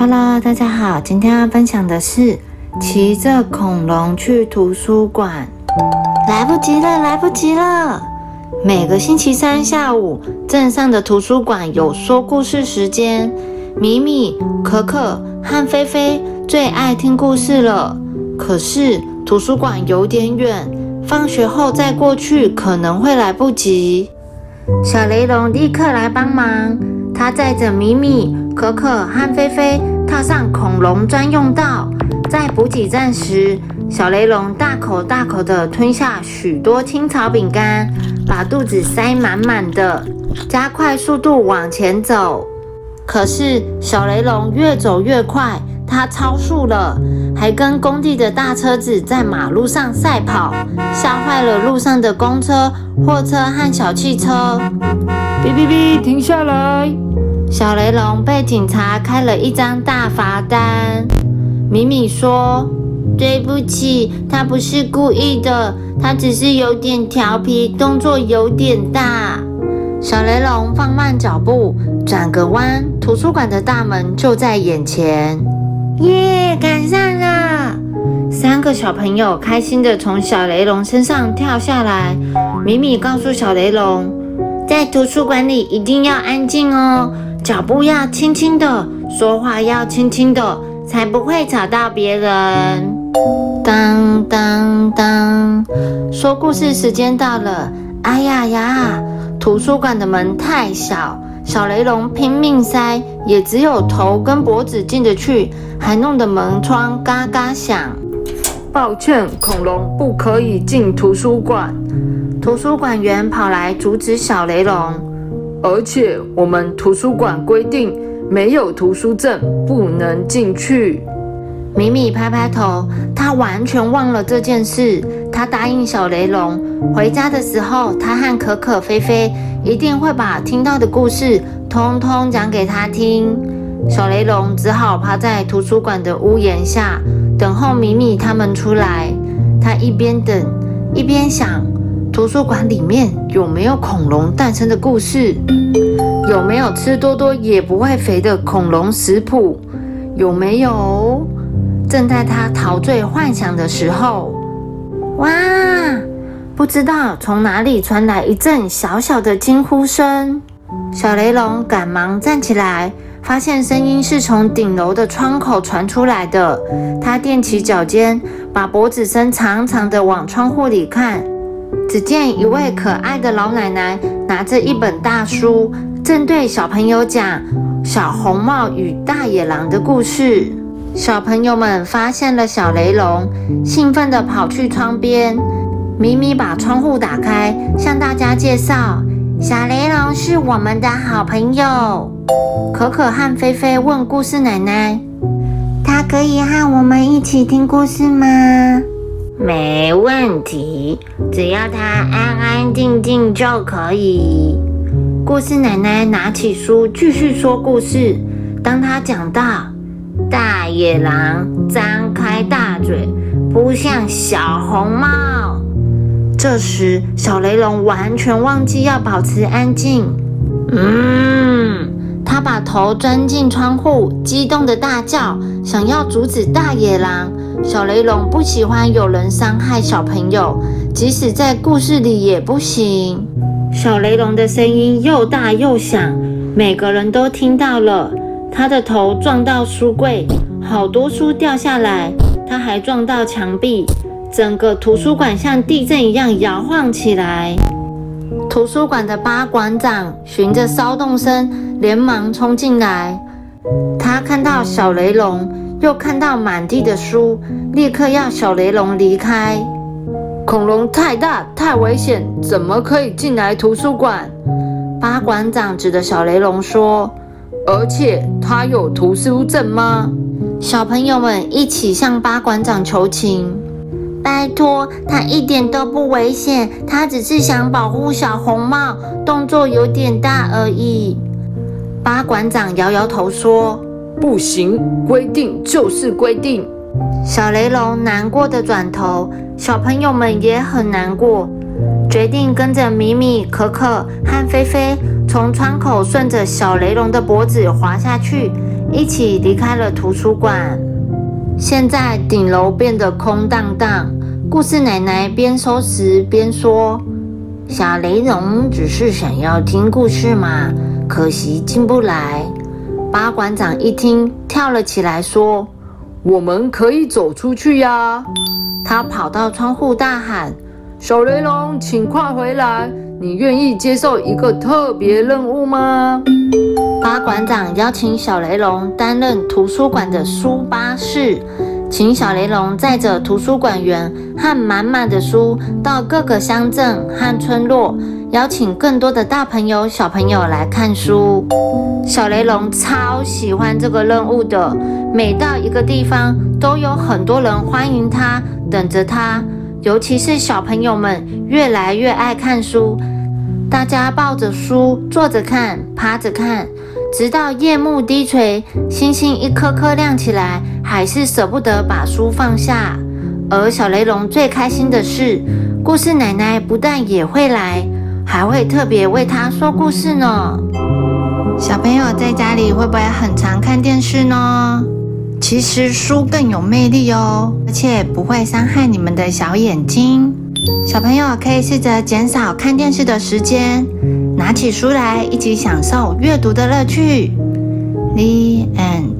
Hello，大家好，今天要分享的是骑着恐龙去图书馆。来不及了，来不及了！每个星期三下午，镇上的图书馆有说故事时间。米米、可可和菲菲最爱听故事了。可是图书馆有点远，放学后再过去可能会来不及。小雷龙立刻来帮忙，他载着米米、可可和菲菲踏上恐龙专用道。在补给站时，小雷龙大口大口地吞下许多青草饼干，把肚子塞满满的，加快速度往前走。可是小雷龙越走越快，它超速了，还跟工地的大车子在马路上赛跑，吓坏了路上的公车、货车和小汽车。哔哔哔，停下来！小雷龙被警察开了一张大罚单。米米说：“对不起，他不是故意的，他只是有点调皮，动作有点大。”小雷龙放慢脚步，转个弯，图书馆的大门就在眼前。耶，赶上了！三个小朋友开心地从小雷龙身上跳下来。米米告诉小雷龙，在图书馆里一定要安静哦，脚步要轻轻的，说话要轻轻的，才不会吵到别人。当当当，说故事时间到了！哎呀呀！图书馆的门太小，小雷龙拼命塞，也只有头跟脖子进得去，还弄得门窗嘎嘎响。抱歉，恐龙不可以进图书馆。图书馆员跑来阻止小雷龙，而且我们图书馆规定，没有图书证不能进去。米米拍拍头，他完全忘了这件事。他答应小雷龙，回家的时候，他和可可、菲菲一定会把听到的故事通通讲给他听。小雷龙只好趴在图书馆的屋檐下，等候米米他们出来。他一边等，一边想：图书馆里面有没有恐龙诞生的故事？有没有吃多多也不会肥的恐龙食谱？有没有？正在他陶醉幻想的时候，哇！不知道从哪里传来一阵小小的惊呼声。小雷龙赶忙站起来，发现声音是从顶楼的窗口传出来的。他踮起脚尖，把脖子伸长长的往窗户里看。只见一位可爱的老奶奶拿着一本大书，正对小朋友讲《小红帽与大野狼》的故事。小朋友们发现了小雷龙，兴奋地跑去窗边。咪咪把窗户打开，向大家介绍：小雷龙是我们的好朋友。可可和菲菲问故事奶奶：“他可以和我们一起听故事吗？”“没问题，只要他安安静静就可以。”故事奶奶拿起书继续说故事。当他讲到，大野狼张开大嘴，扑向小红帽。这时，小雷龙完全忘记要保持安静。嗯，他把头钻进窗户，激动的大叫，想要阻止大野狼。小雷龙不喜欢有人伤害小朋友，即使在故事里也不行。小雷龙的声音又大又响，每个人都听到了。他的头撞到书柜，好多书掉下来。他还撞到墙壁，整个图书馆像地震一样摇晃起来。图书馆的八馆长循着骚动声，连忙冲进来。他看到小雷龙，又看到满地的书，立刻要小雷龙离开。恐龙太大，太危险，怎么可以进来图书馆？八馆长指着小雷龙说。而且他有图书证吗？小朋友们一起向八馆长求情，拜托，他一点都不危险，他只是想保护小红帽，动作有点大而已。八馆长摇摇头说：“不行，规定就是规定。”小雷龙难过的转头，小朋友们也很难过，决定跟着米米、可可和菲菲。从窗口顺着小雷龙的脖子滑下去，一起离开了图书馆。现在顶楼变得空荡荡，故事奶奶边收拾边说：“小雷龙只是想要听故事嘛，可惜进不来。”巴馆长一听，跳了起来说：“我们可以走出去呀！”他跑到窗户大喊：“小雷龙，请快回来！你愿意接受一个特别任务吗？”巴馆长邀请小雷龙担任图书馆的书巴士，请小雷龙载着图书馆员和满满的书到各个乡镇和村落。邀请更多的大朋友、小朋友来看书。小雷龙超喜欢这个任务的，每到一个地方，都有很多人欢迎他，等着他。尤其是小朋友们，越来越爱看书。大家抱着书，坐着看，趴着看，直到夜幕低垂，星星一颗颗亮起来，还是舍不得把书放下。而小雷龙最开心的是，故事奶奶不但也会来。还会特别为他说故事呢。小朋友在家里会不会很常看电视呢？其实书更有魅力哦，而且不会伤害你们的小眼睛。小朋友可以试着减少看电视的时间，拿起书来一起享受阅读的乐趣。The end.